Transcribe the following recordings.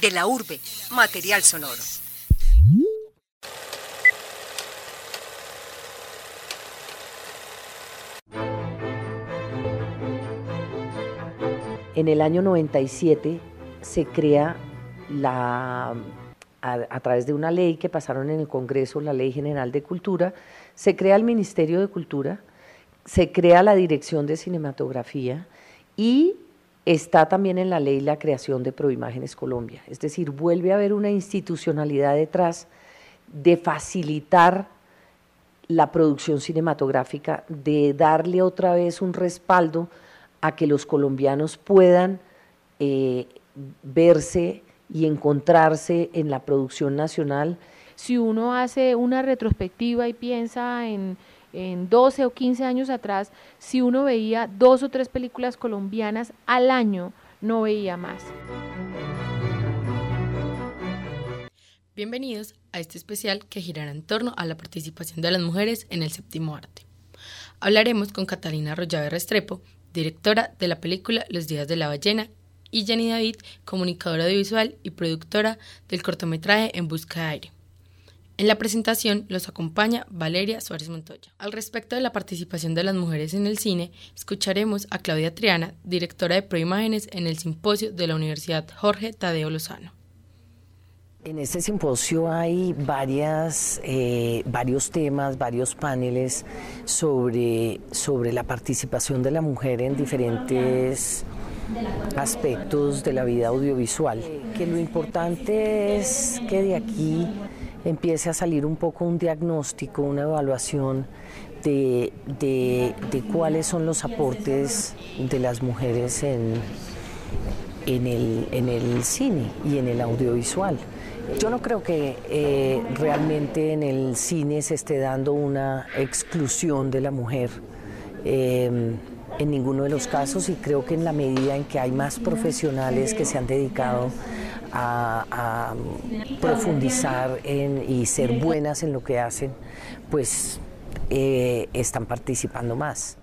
De la urbe, material sonoro. En el año 97 se crea la, a, través de una ley que pasaron en el Congreso, la Ley General de Cultura, se crea el Ministerio de Cultura, se crea la Dirección de Cinematografía y está también en la ley la creación de Proimágenes Colombia. Es decir, vuelve a haber una institucionalidad detrás de facilitar la producción cinematográfica, de darle otra vez un respaldo a que los colombianos puedan eh, verse y encontrarse en la producción nacional. Si uno hace una retrospectiva y piensa en, en 12 o 15 años atrás, si uno veía dos o tres películas colombianas al año, no veía más. Bienvenidos a este especial que girará en torno a la participación de las mujeres en el séptimo arte. Hablaremos con Catalina Arroyave Restrepo, directora de la película Los días de la ballena y Jenny David, comunicadora audiovisual y productora del cortometraje En Busca de Aire. En la presentación los acompaña Valeria Suárez Montoya. Al respecto de la participación de las mujeres en el cine, escucharemos a Claudia Triana, directora de Proimágenes en el simposio de la Universidad Jorge Tadeo Lozano. En este simposio hay varias, eh, varios temas, varios paneles sobre, sobre la participación de la mujer en diferentes aspectos de la vida audiovisual. Que lo importante es que de aquí empiece a salir un poco un diagnóstico, una evaluación de, cuáles son los aportes de las mujeres en, en, el, en el cine y en el audiovisual. Yo no creo que eh, realmente en el cine se esté dando una exclusión de la mujer. Eh, en ninguno de los casos y creo que en la medida en que hay más profesionales que se han dedicado a, profundizar en, y ser buenas en lo que hacen, pues eh, están participando más.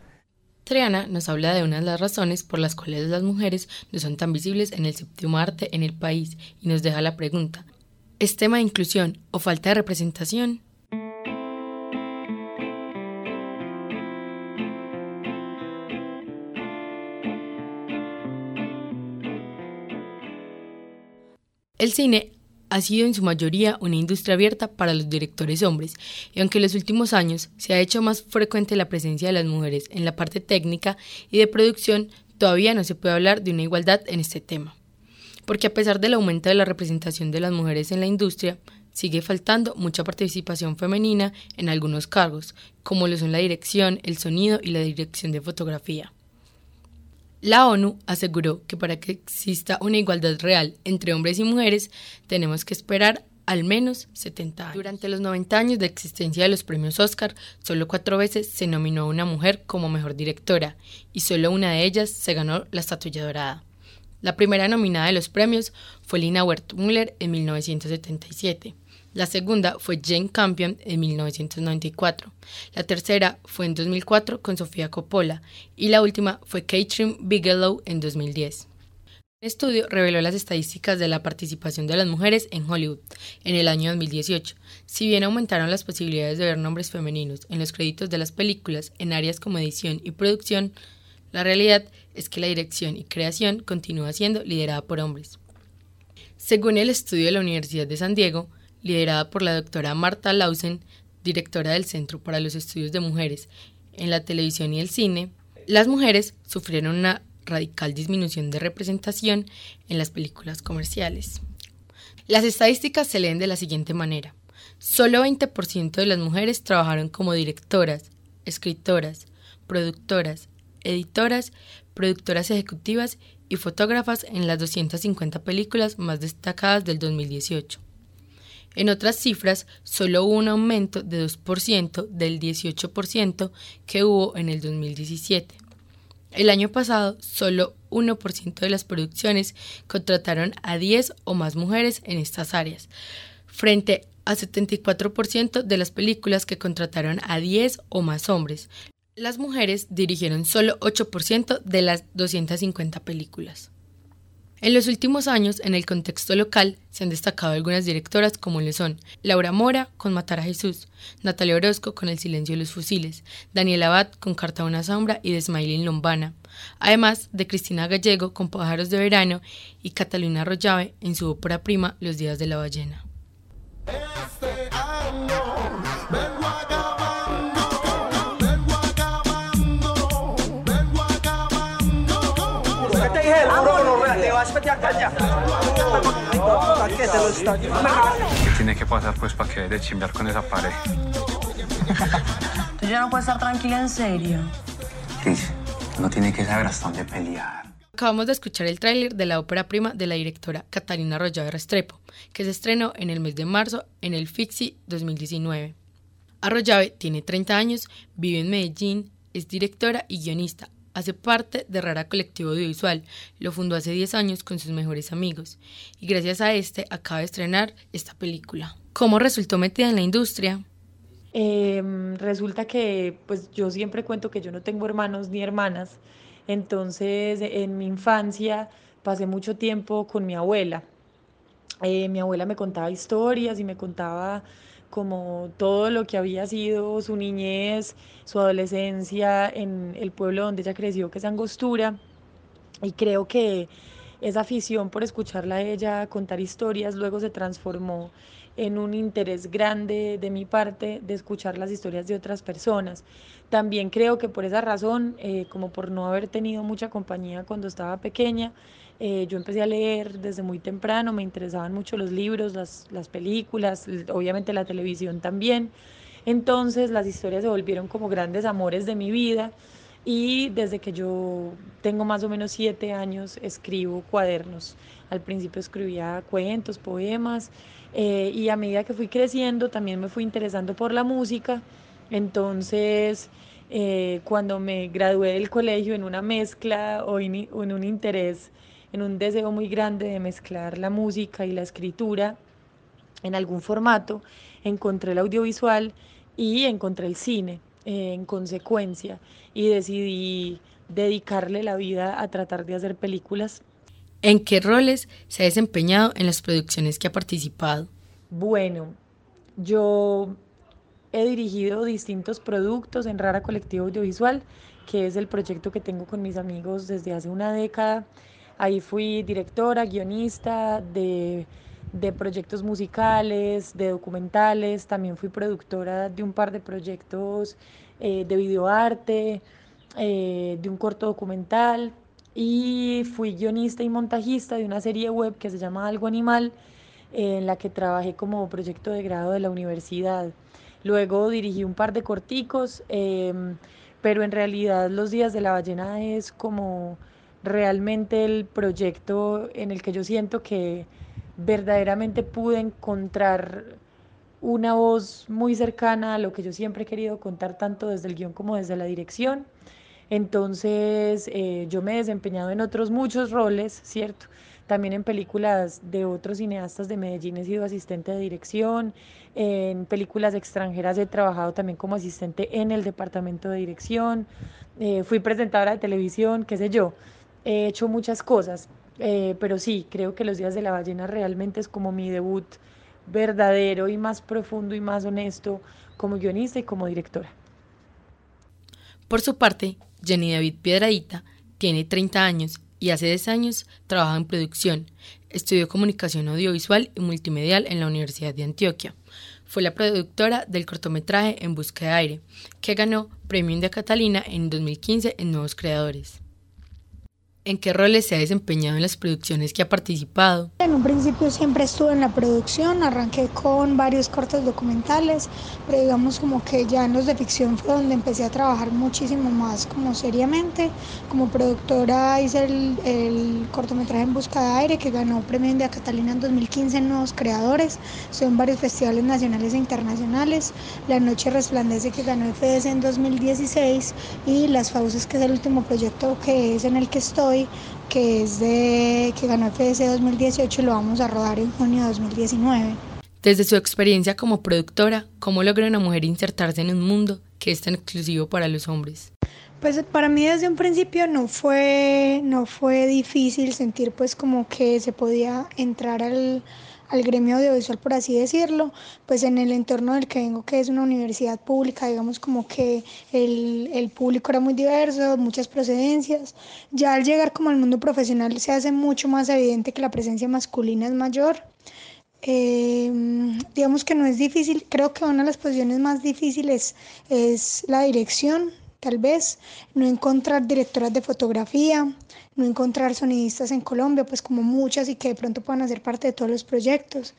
Triana nos habla de una de las razones por las cuales las mujeres no son tan visibles en el séptimo arte en el país y nos deja la pregunta, ¿es tema de inclusión o falta de representación? El cine ha sido en su mayoría una industria abierta para los directores hombres, y aunque en los últimos años se ha hecho más frecuente la presencia de las mujeres en la parte técnica y de producción, todavía no se puede hablar de una igualdad en este tema. Porque a pesar del aumento de la representación de las mujeres en la industria, sigue faltando mucha participación femenina en algunos cargos, como lo son la dirección, el sonido y la dirección de fotografía. La ONU aseguró que para que exista una igualdad real entre hombres y mujeres tenemos que esperar al menos 70 años. Durante los 90 años de existencia de los premios Oscar, solo cuatro veces se nominó a una mujer como mejor directora y solo una de ellas se ganó la estatuilla dorada. La primera nominada de los premios fue Lina Wertmüller en 1977. La segunda fue Jane Campion en 1994. La tercera fue en 2004 con Sofía Coppola y la última fue Catherine Bigelow en 2010. Un estudio reveló las estadísticas de la participación de las mujeres en Hollywood en el año 2018. Si bien aumentaron las posibilidades de ver nombres femeninos en los créditos de las películas en áreas como edición y producción, la realidad es que la dirección y creación continúa siendo liderada por hombres. Según el estudio de la Universidad de San Diego, liderada por la doctora Marta Lausen, directora del Centro para los Estudios de Mujeres en la televisión y el cine, las mujeres sufrieron una radical disminución de representación en las películas comerciales. Las estadísticas se leen de la siguiente manera. Solo 20% de las mujeres trabajaron como directoras, escritoras, productoras, editoras, productoras ejecutivas y fotógrafas en las 250 películas más destacadas del 2018. En otras cifras, solo hubo un aumento de 2% del 18% que hubo en el 2017. El año pasado, solo 1% de las producciones contrataron a 10 o más mujeres en estas áreas, frente a 74% de las películas que contrataron a 10 o más hombres. Las mujeres dirigieron solo 8% de las 250 películas. En los últimos años, en el contexto local, se han destacado algunas directoras como lo son Laura Mora con Matar a Jesús, Natalia Orozco con El silencio de los fusiles, Daniela Abad con Carta una sombra y Desmailin Lombana, además de Cristina Gallego con Pájaros de verano y Catalina Arroyave en su ópera prima Los días de la ballena. ¿Qué tiene que pasar pues para que de chimbear con esa pared? Tú ya no puedes estar tranquila en serio. Cris, no tiene que saber hasta dónde pelear. Acabamos de escuchar el tráiler de la ópera prima de la directora Catalina Arroyo Restrepo, que se estrenó en el mes de marzo en el FIXI 2019. Arroyave tiene 30 años, vive en Medellín, es directora y guionista, Hace parte de Rara Colectivo Audiovisual, lo fundó hace 10 años con sus mejores amigos y gracias a este acaba de estrenar esta película. ¿Cómo resultó metida en la industria? Em, resulta que pues yo siempre cuento que yo no tengo hermanos ni hermanas, entonces en mi infancia pasé mucho tiempo con mi abuela. Eh, mi abuela me contaba historias y me contaba como todo lo que había sido su niñez, su adolescencia en el pueblo donde ella creció, que es Angostura. Y creo que esa afición por escucharla a ella contar historias luego se transformó en un interés grande de mi parte de escuchar las historias de otras personas. También creo que por esa razón, eh, como por no haber tenido mucha compañía cuando estaba pequeña, eh, yo empecé a leer desde muy temprano, me interesaban mucho los libros, las, las películas, obviamente la televisión también. Entonces las historias se volvieron como grandes amores de mi vida y desde que yo tengo más o menos siete años escribo cuadernos. Al principio escribía cuentos, poemas eh, y a medida que fui creciendo también me fui interesando por la música. Entonces eh, cuando me gradué del colegio en una mezcla o en un interés en un deseo muy grande de mezclar la música y la escritura en algún formato, encontré el audiovisual y encontré el cine eh, en consecuencia y decidí dedicarle la vida a tratar de hacer películas. ¿En qué roles se ha desempeñado en las producciones que ha participado? Bueno, yo he dirigido distintos productos en Rara Colectivo Audiovisual, que es el proyecto que tengo con mis amigos desde hace una década Ahí fui directora, guionista de, proyectos musicales, de documentales, también fui productora de un par de proyectos eh, de videoarte, eh, de un corto documental y fui guionista y montajista de una serie web que se llama Algo Animal, en la que trabajé como proyecto de grado de la universidad. Luego dirigí un par de corticos, em, pero en realidad Los Días de la Ballena es como realmente el proyecto en el que yo siento que verdaderamente pude encontrar una voz muy cercana a lo que yo siempre he querido contar tanto desde el guion como desde la dirección. Entonces eh, yo me he desempeñado en otros muchos roles, ¿cierto? También en películas de otros cineastas de Medellín he sido asistente de dirección, en películas extranjeras he trabajado también como asistente en el departamento de dirección, eh, fui presentadora de televisión, qué sé yo he hecho muchas cosas, eh, pero sí, creo que Los Días de la Ballena realmente es como mi debut verdadero y más profundo y más honesto como guionista y como directora. Por su parte, Jenny David Piedradita tiene 30 años y hace 10 años trabaja en producción. Estudió comunicación audiovisual y multimedial en la Universidad de Antioquia. Fue la productora del cortometraje En Busca de Aire, que ganó Premio India Catalina en 2015 en Nuevos Creadores. ¿En qué roles se ha desempeñado en las producciones que ha participado? En un principio siempre estuve en la producción, arranqué con varios cortos documentales, pero digamos como que ya en los de ficción fue donde empecé a trabajar muchísimo más como seriamente. Como productora hice el, cortometraje En Busca de Aire que ganó Premio India Catalina en 2015 en Nuevos Creadores, son varios festivales nacionales e internacionales. La Noche Resplandece que ganó FDS en 2016 y Las Fauces que es el último proyecto que es en el que estoy que es de que ganó FS 2018 y lo vamos a rodar en junio de 2019. Desde su experiencia como productora, ¿cómo logra una mujer insertarse en un mundo que es tan exclusivo para los hombres? Pues para mí desde un principio no fue, no fue difícil sentir pues como que se podía entrar al, al gremio audiovisual, por así decirlo, pues en el entorno del que vengo, que es una universidad pública, digamos como que el, el, público era muy diverso, muchas procedencias. Ya al llegar como al mundo profesional se hace mucho más evidente que la presencia masculina es mayor. Eh, digamos que no es difícil, creo que una de las posiciones más difíciles es la dirección, tal vez, no encontrar directoras de fotografía, no encontrar sonidistas en Colombia, pues como muchas y que de pronto puedan hacer parte de todos los proyectos.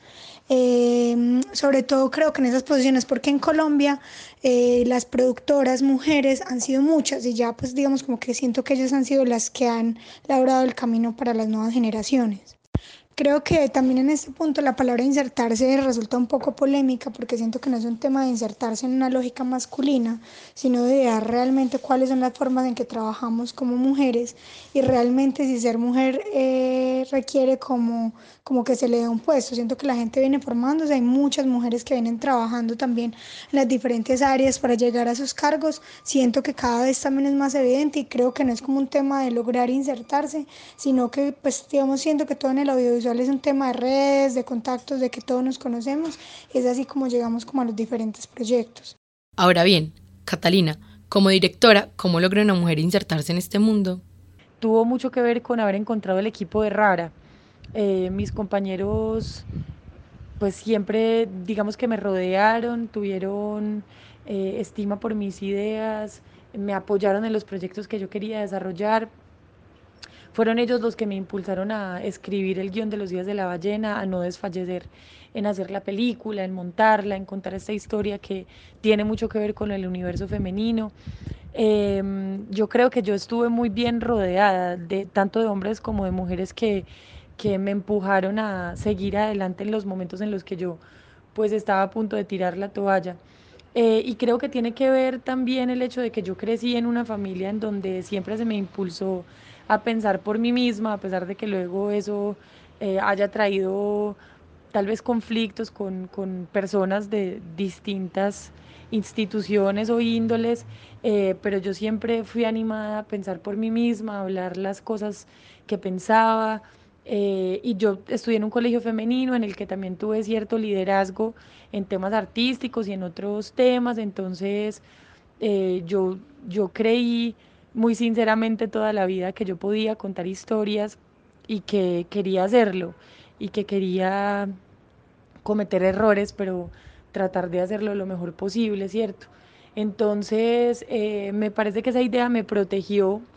Eh, sobre todo creo que en esas posiciones, porque en Colombia eh, las productoras mujeres han sido muchas y ya pues digamos como que siento que ellas han sido las que han labrado el camino para las nuevas generaciones. Creo que también en este punto la palabra insertarse resulta un poco polémica porque siento que no es un tema de insertarse en una lógica masculina, sino de dar realmente cuáles son las formas en que trabajamos como mujeres y realmente si ser mujer eh, requiere como, como que se le dé un puesto. Siento que la gente viene formándose, hay muchas mujeres que vienen trabajando también en las diferentes áreas para llegar a sus cargos. Siento que cada vez también es más evidente y creo que no es como un tema de lograr insertarse, sino que pues digamos siento que todo en el audiovisual es un tema de redes, de contactos, de que todos nos conocemos. Es así como llegamos como a los diferentes proyectos. Ahora bien, Catalina, como directora, ¿cómo logra una mujer insertarse en este mundo? Tuvo mucho que ver con haber encontrado el equipo de Rara. Eh, mis compañeros, pues siempre, digamos que me rodearon, tuvieron eh, estima por mis ideas, me apoyaron en los proyectos que yo quería desarrollar, fueron ellos los que me impulsaron a escribir el guion de los días de la ballena, a no desfallecer en hacer la película, en montarla, en contar esta historia que tiene mucho que ver con el universo femenino. Em, yo creo que yo estuve muy bien rodeada de tanto de hombres como de mujeres que, que me empujaron a seguir adelante en los momentos en los que yo pues estaba a punto de tirar la toalla. Eh, y creo que tiene que ver también el hecho de que yo crecí en una familia en donde siempre se me impulsó a pensar por mí misma, a pesar de que luego eso eh, haya traído tal vez conflictos con, con, personas de distintas instituciones o índoles, eh, pero yo siempre fui animada a pensar por mí misma, a hablar las cosas que pensaba. Eh, y yo estudié en un colegio femenino en el que también tuve cierto liderazgo en temas artísticos y en otros temas, entonces yo, yo creí muy sinceramente toda la vida que yo podía contar historias y que quería hacerlo y que quería cometer errores, pero tratar de hacerlo lo mejor posible, ¿cierto? Entonces, eh, me parece que esa idea me protegió,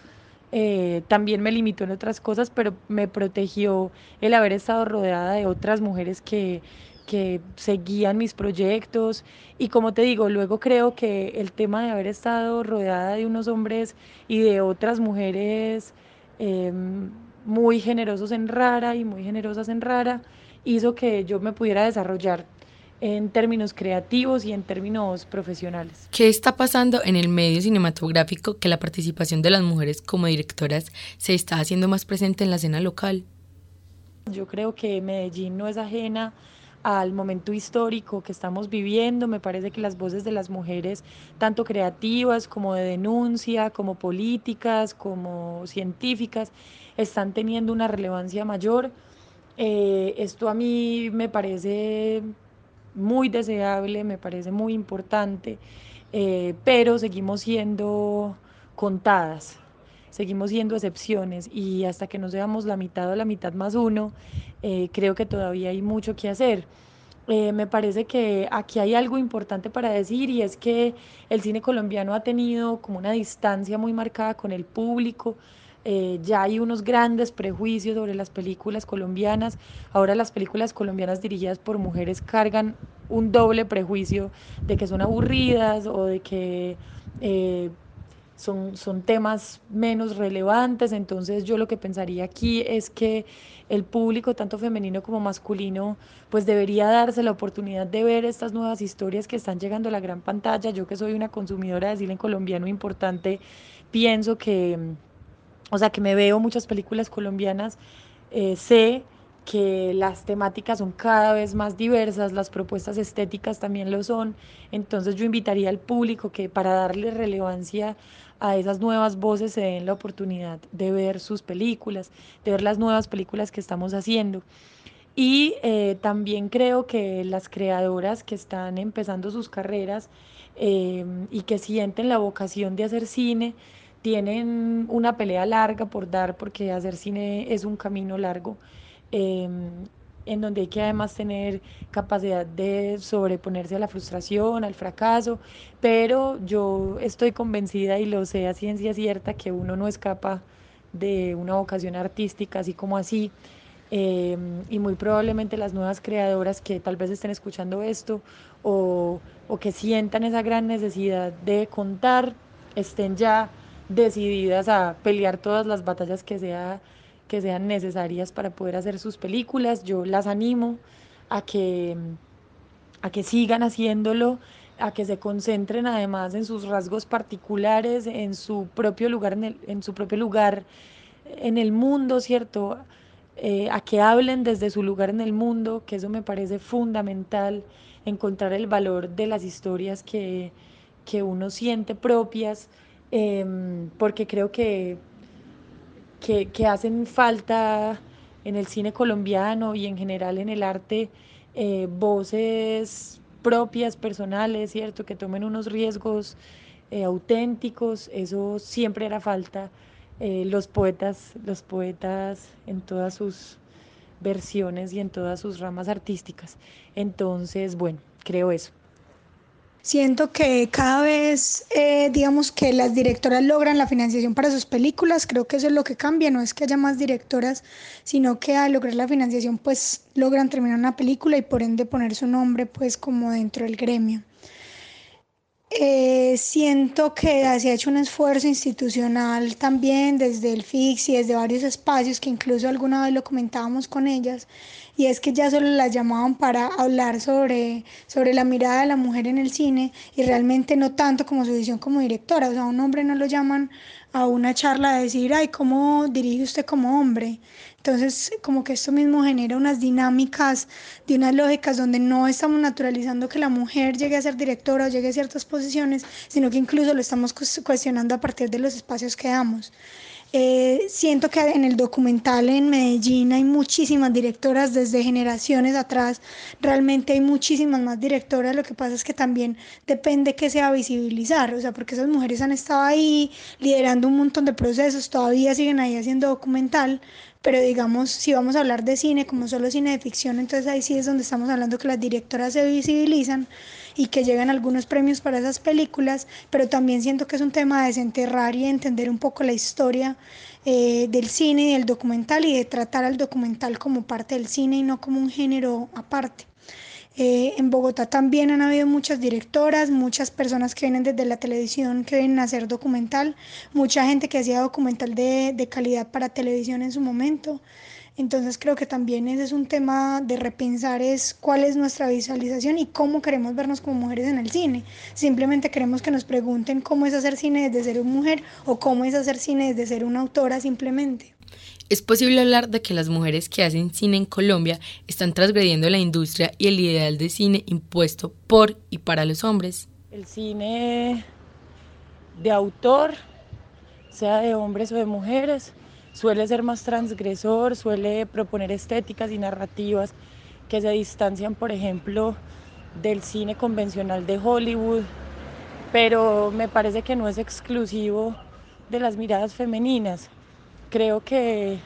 eh, también me limitó en otras cosas, pero me protegió el haber estado rodeada de otras mujeres que, que seguían mis proyectos y como te digo, luego creo que el tema de haber estado rodeada de unos hombres y de otras mujeres em, muy generosos en rara y muy generosas en rara hizo que yo me pudiera desarrollar en términos creativos y en términos profesionales. ¿Qué está pasando en el medio cinematográfico que la participación de las mujeres como directoras se está haciendo más presente en la escena local? Yo creo que Medellín no es ajena al momento histórico que estamos viviendo. Me parece que las voces de las mujeres, tanto creativas como de denuncia, como políticas, como científicas, están teniendo una relevancia mayor. Eh, esto a mí me parece muy deseable, me parece muy importante, eh, pero seguimos siendo contadas seguimos siendo excepciones y hasta que no seamos la mitad o la mitad más uno, eh, creo que todavía hay mucho que hacer. Eh, me parece que aquí hay algo importante para decir y es que el cine colombiano ha tenido como una distancia muy marcada con el público. Eh, ya hay unos grandes prejuicios sobre las películas colombianas. Ahora las películas colombianas dirigidas por mujeres cargan un doble prejuicio de que son aburridas o de que son, son temas menos relevantes, entonces yo lo que pensaría aquí es que el público, tanto femenino como masculino, pues debería darse la oportunidad de ver estas nuevas historias que están llegando a la gran pantalla. Yo que soy una consumidora de cine colombiano importante, pienso que, o sea, que me veo muchas películas colombianas, eh, sé que las temáticas son cada vez más diversas, las propuestas estéticas también lo son. Entonces yo invitaría al público que para darle relevancia a esas nuevas voces se den la oportunidad de ver sus películas, de ver las nuevas películas que estamos haciendo. Y eh, también creo que las creadoras que están empezando sus carreras eh, y que sienten la vocación de hacer cine, tienen una pelea larga por dar porque hacer cine es un camino largo. Em, en donde hay que además tener capacidad de sobreponerse a la frustración, al fracaso, pero yo estoy convencida y lo sé a ciencia cierta que uno no escapa de una vocación artística así como así. Em, y muy probablemente las nuevas creadoras que tal vez estén escuchando esto o, o que sientan esa gran necesidad de contar, estén ya decididas a pelear todas las batallas que sea que sean necesarias para poder hacer sus películas. Yo las animo a que, a que sigan haciéndolo, a que se concentren además en sus rasgos particulares, en su propio lugar, en, el, en su propio lugar en el mundo, ¿cierto? Eh, a que hablen desde su lugar en el mundo, que eso me parece fundamental, encontrar el valor de las historias que, que uno siente propias, eh, porque creo que que, hacen falta en el cine colombiano y en general en el arte eh, voces propias, personales, ¿cierto? Que tomen unos riesgos eh, auténticos, eso siempre era falta. Eh, los poetas, los poetas en todas sus versiones y en todas sus ramas artísticas. Entonces, bueno, creo eso. Siento que cada vez, eh, digamos que las directoras logran la financiación para sus películas, creo que eso es lo que cambia, no es que haya más directoras, sino que al lograr la financiación pues logran terminar una película y por ende poner su nombre pues como dentro del gremio. Eh, siento que se ha hecho un esfuerzo institucional también desde el FIX y desde varios espacios que incluso alguna vez lo comentábamos con ellas y es que ya solo las llamaban para hablar sobre, sobre la mirada de la mujer en el cine y realmente no tanto como su visión como directora, o sea, a un hombre no lo llaman a una charla de decir, ay, ¿cómo dirige usted como hombre? Entonces, como que esto mismo genera unas dinámicas de unas lógicas donde no estamos naturalizando que la mujer llegue a ser directora o llegue a ciertas posiciones, sino que incluso lo estamos cuestionando a partir de los espacios que damos. Eh, siento que en el documental en Medellín hay muchísimas directoras desde generaciones atrás, realmente hay muchísimas más directoras, lo que pasa es que también depende que sea visibilizar, o sea, porque esas mujeres han estado ahí liderando un montón de procesos, todavía siguen ahí haciendo documental, pero digamos, si vamos a hablar de cine como solo cine de ficción, entonces ahí sí es donde estamos hablando que las directoras se visibilizan y que llegan algunos premios para esas películas, pero también siento que es un tema de desenterrar y entender un poco la historia eh, del cine y del documental y de tratar al documental como parte del cine y no como un género aparte. Eh, en Bogotá también han habido muchas directoras, muchas personas que vienen desde la televisión que vienen a hacer documental, mucha gente que hacía documental de, de calidad para televisión en su momento. Entonces creo que también ese es un tema de repensar es cuál es nuestra visualización y cómo queremos vernos como mujeres en el cine. Simplemente queremos que nos pregunten cómo es hacer cine desde ser una mujer o cómo es hacer cine desde ser una autora simplemente. Es posible hablar de que las mujeres que hacen cine en Colombia están transgrediendo la industria y el ideal de cine impuesto por y para los hombres. El cine de autor, sea de hombres o de mujeres, suele ser más transgresor, suele proponer estéticas y narrativas que se distancian, por ejemplo, del cine convencional de Hollywood, pero me parece que no es exclusivo de las miradas femeninas. Creo que,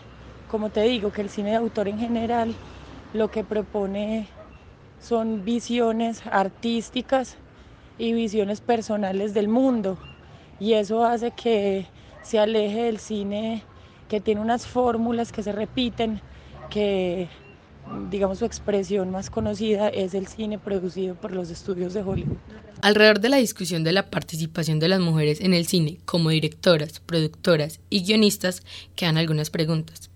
como te digo, que el cine de autor en general lo que propone son visiones artísticas y visiones personales del mundo y eso hace que se aleje del cine que tiene unas fórmulas que se repiten, que digamos su expresión más conocida es el cine producido por los estudios de Hollywood. Alrededor de la discusión de la participación de las mujeres en el cine como directoras, productoras y guionistas quedan algunas preguntas.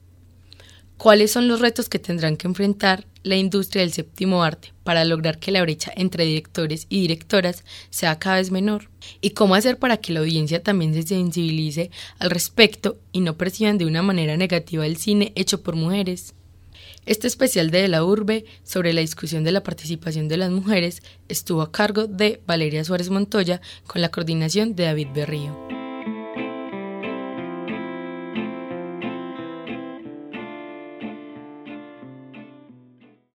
¿Cuáles son los retos que tendrán que enfrentar la industria del séptimo arte para lograr que la brecha entre directores y directoras sea cada vez menor? ¿Y cómo hacer para que la audiencia también se sensibilice al respecto y no perciban de una manera negativa el cine hecho por mujeres? Este especial de la Urbe sobre la discusión de la participación de las mujeres estuvo a cargo de Valeria Suárez Montoya con la coordinación de David Berrío.